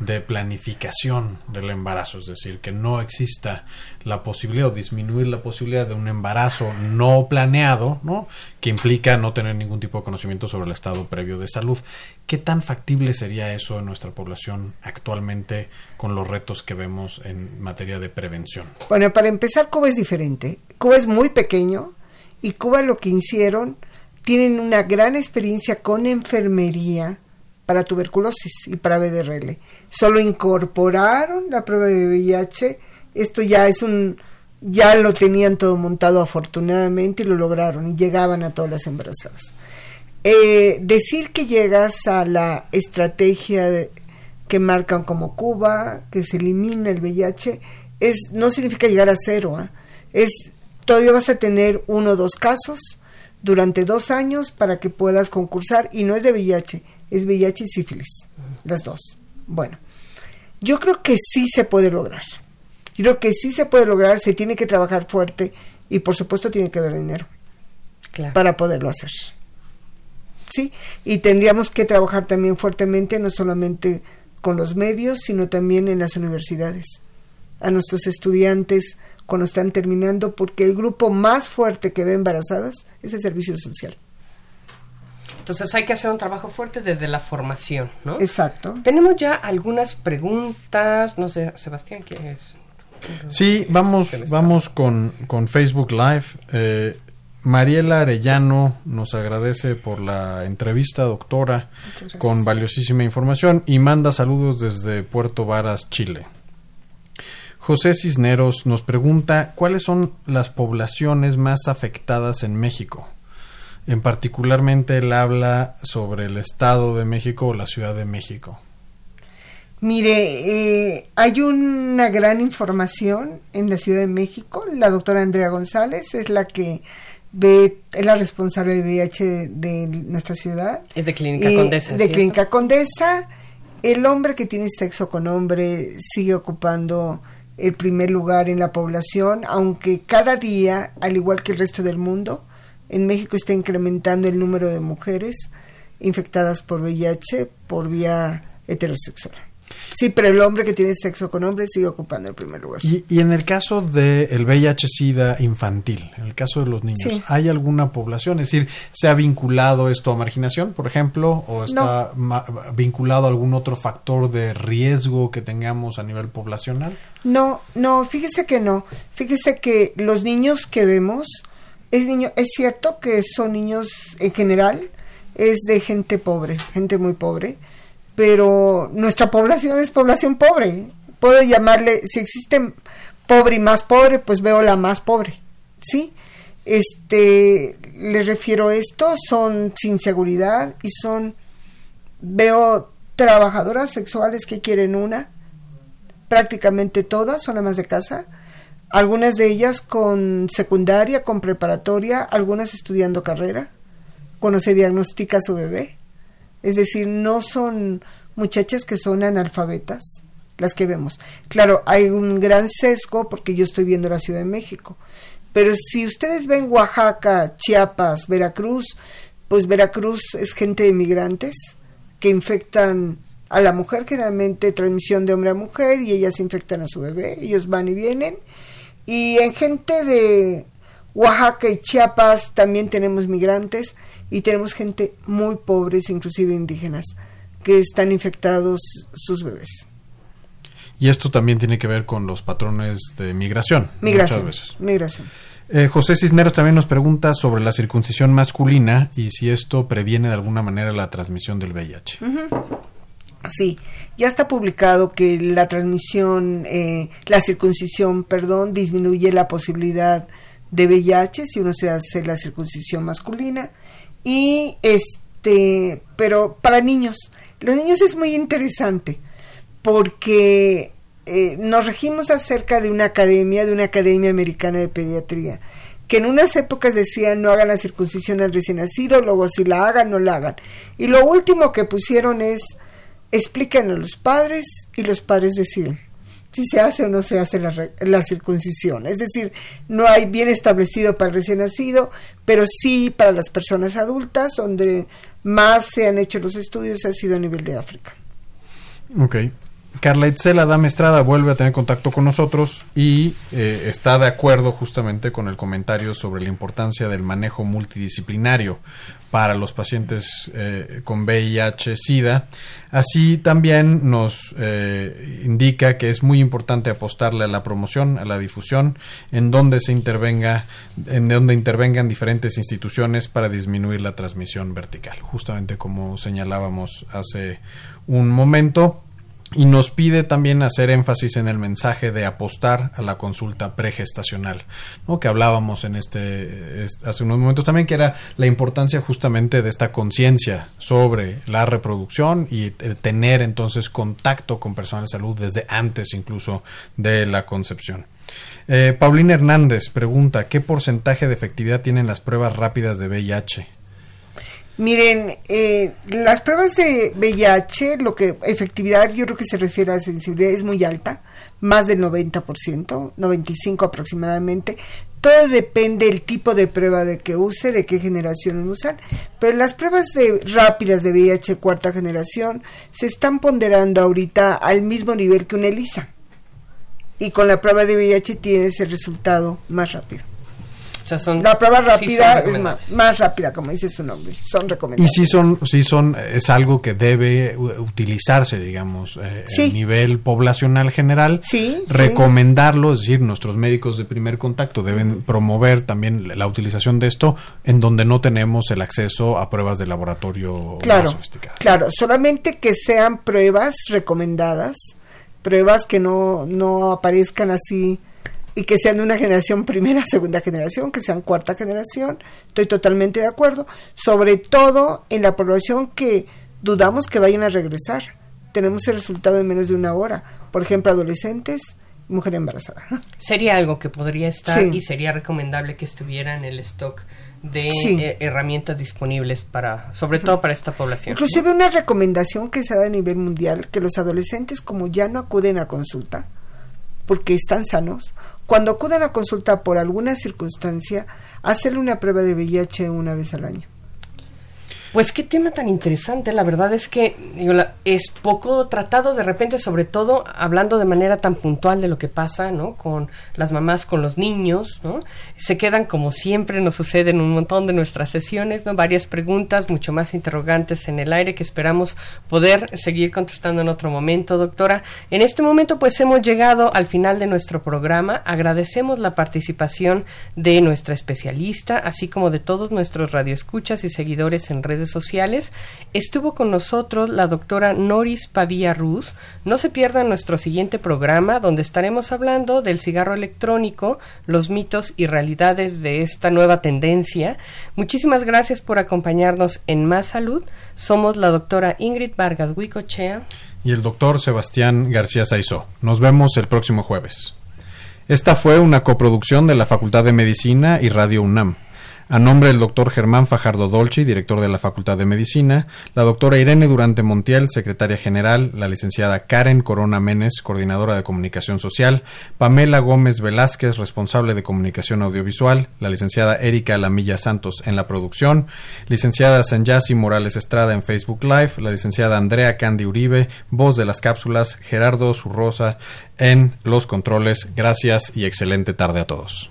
de planificación del embarazo, es decir, que no exista la posibilidad o disminuir la posibilidad de un embarazo no planeado, ¿no? que implica no tener ningún tipo de conocimiento sobre el estado previo de salud. ¿Qué tan factible sería eso en nuestra población actualmente con los retos que vemos en materia de prevención? Bueno, para empezar, Cuba es diferente. Cuba es muy pequeño y Cuba lo que hicieron, tienen una gran experiencia con enfermería para tuberculosis y para BDRL. Solo incorporaron la prueba de VIH. Esto ya es un ya lo tenían todo montado afortunadamente y lo lograron y llegaban a todas las embarazadas. Eh, decir que llegas a la estrategia que marcan como Cuba, que se elimina el VIH, es, no significa llegar a cero. ¿ah? Es, todavía vas a tener uno o dos casos durante dos años para que puedas concursar y no es de VIH, es VIH y sífilis, las dos. Bueno, yo creo que sí se puede lograr. Yo creo que sí se puede lograr, se tiene que trabajar fuerte y por supuesto tiene que haber dinero para poderlo hacer. Sí, y tendríamos que trabajar también fuertemente, no solamente con los medios, sino también en las universidades. A nuestros estudiantes cuando están terminando, porque el grupo más fuerte que ve embarazadas es el servicio social. Entonces hay que hacer un trabajo fuerte desde la formación, ¿no? Exacto. Tenemos ya algunas preguntas, no sé, Sebastián, ¿quieres? Sí, vamos, vamos con, con Facebook Live. Eh, Mariela Arellano nos agradece por la entrevista, doctora, con valiosísima información y manda saludos desde Puerto Varas, Chile. José Cisneros nos pregunta cuáles son las poblaciones más afectadas en México. En particularmente él habla sobre el Estado de México o la Ciudad de México. Mire, eh, hay una gran información en la Ciudad de México. La doctora Andrea González es la que ve, es la responsable de VIH de, nuestra ciudad. Es de Clínica Condesa. De Clínica Condesa. El hombre que tiene sexo con hombre sigue ocupando el primer lugar en la población, aunque cada día, al igual que el resto del mundo, en México está incrementando el número de mujeres infectadas por VIH por vía heterosexual. Sí, pero el hombre que tiene sexo con hombre sigue ocupando el primer lugar. Y, en el caso del VIH-Sida infantil, en el caso de los niños, ¿hay alguna población? Es decir, ¿se ha vinculado esto a marginación, por ejemplo? ¿O está vinculado a algún otro factor de riesgo que tengamos a nivel poblacional? No, no, fíjese que no. Fíjese que los niños que vemos es niño, es cierto que son niños en general, es de gente pobre, gente muy pobre, pero nuestra población es población pobre. Puedo llamarle, si existe pobre y más pobre, pues veo la más pobre, ¿sí? Este, les refiero a esto, son sin seguridad y son, veo trabajadoras sexuales que quieren una, prácticamente todas son amas de casa, algunas de ellas con secundaria, con preparatoria, algunas estudiando carrera, cuando se diagnostica su bebé. Es decir, no son muchachas que son analfabetas las que vemos. Claro, hay un gran sesgo porque yo estoy viendo la Ciudad de México. Pero si ustedes ven Oaxaca, Chiapas, Veracruz, pues Veracruz es gente de migrantes que infectan a la mujer, generalmente transmisión de hombre a mujer, y ellas infectan a su bebé, ellos van y vienen, y en gente de Oaxaca y Chiapas también tenemos migrantes y tenemos gente muy pobres, inclusive indígenas, que están infectados sus bebés. Y esto también tiene que ver con los patrones de migración. Migración. Muchas veces. Migración. Eh, José Cisneros también nos pregunta sobre la circuncisión masculina y si esto previene de alguna manera la transmisión del VIH. Sí, ya está publicado que la transmisión, eh, la circuncisión, perdón, disminuye la posibilidad de VIH si uno se hace la circuncisión masculina. Y este, pero para niños, los niños es muy interesante porque eh, nos regimos acerca de una academia, de una academia americana de pediatría, que en unas épocas decían no hagan la circuncisión al recién nacido, luego si la hagan, no la hagan. Y lo último que pusieron es explican a los padres y los padres deciden si se hace o no se hace la, circuncisión. Es decir, no hay bien establecido para el recién nacido, pero sí para las personas adultas, donde más se han hecho los estudios ha sido a nivel de África. Ok. Carla Itzel Adame Estrada vuelve a tener contacto con nosotros y eh, está de acuerdo justamente con el comentario sobre la importancia del manejo multidisciplinario para los pacientes eh, con VIH-Sida. Así también nos eh, indica que es muy importante apostarle a la promoción, a la difusión, en donde se intervenga, en donde intervengan diferentes instituciones para disminuir la transmisión vertical, justamente como señalábamos hace un momento y nos pide también hacer énfasis en el mensaje de apostar a la consulta pregestacional, ¿no? que hablábamos en este, hace unos momentos también, que era la importancia justamente de esta conciencia sobre la reproducción y tener entonces contacto con personal de salud desde antes incluso de la concepción. Eh, Paulina Hernández pregunta, ¿qué porcentaje de efectividad tienen las pruebas rápidas de VIH? Miren, eh, las pruebas de VIH, lo que efectividad yo creo que se refiere a la sensibilidad es muy alta, más del 90%, 95 aproximadamente. Todo depende del tipo de prueba de que use, de qué generación usan, pero las pruebas de, rápidas de VIH cuarta generación se están ponderando ahorita al mismo nivel que una ELISA. Y con la prueba de VIH tiene ese resultado más rápido la prueba rápida es más, rápida, como dice su nombre. Son recomendables. Y sí son, sí son, es algo que debe utilizarse, digamos, eh, a nivel poblacional general. Sí. Recomendarlo, es decir, nuestros médicos de primer contacto deben promover también la utilización de esto en donde no tenemos el acceso a pruebas de laboratorio claro, más sofisticadas. Claro, solamente que sean pruebas recomendadas, pruebas que no, no aparezcan así y que sean de una generación primera, segunda generación, que sean cuarta generación, estoy totalmente de acuerdo, sobre todo en la población que dudamos que vayan a regresar. Tenemos el resultado en menos de una hora, por ejemplo, adolescentes, mujer embarazada. Sería algo que podría estar y sería recomendable que estuviera en el stock de eh, herramientas disponibles para, sobre todo para esta población. Inclusive una recomendación que se da a nivel mundial, que los adolescentes como ya no acuden a consulta, porque están sanos, cuando acudan a consulta por alguna circunstancia, hacerle una prueba de VIH una vez al año. Pues qué tema tan interesante, la verdad es que es poco tratado de repente, sobre todo hablando de manera tan puntual de lo que pasa, ¿no? Con las mamás, con los niños, ¿no? Se quedan como siempre nos sucede en un montón de nuestras sesiones, ¿no? Varias preguntas, mucho más interrogantes en el aire que esperamos poder seguir contestando en otro momento, doctora. En este momento pues hemos llegado al final de nuestro programa. Agradecemos la participación de nuestra especialista, así como de todos nuestros radioescuchas y seguidores en sociales. Estuvo con nosotros la doctora Noris Pavía Ruz. No se pierdan nuestro siguiente programa donde estaremos hablando del cigarro electrónico, los mitos y realidades de esta nueva tendencia. Muchísimas gracias por acompañarnos en Más Salud. Somos la doctora Ingrid Vargas Huicochea y el doctor Sebastián García Saizó. Nos vemos el próximo jueves. Esta fue una coproducción de la Facultad de Medicina y Radio UNAM. A nombre del doctor Germán Fajardo Dolci, director de la Facultad de Medicina, la doctora Irene Durante Montiel, secretaria general, la licenciada Karen Corona Menes, coordinadora de comunicación social, Pamela Gómez Velázquez, responsable de comunicación audiovisual, la licenciada Erika Lamilla Santos en la producción, licenciada Sanyasi Morales Estrada en Facebook Live, la licenciada Andrea Candy Uribe, voz de las cápsulas, Gerardo Zurrosa en los controles. Gracias y excelente tarde a todos.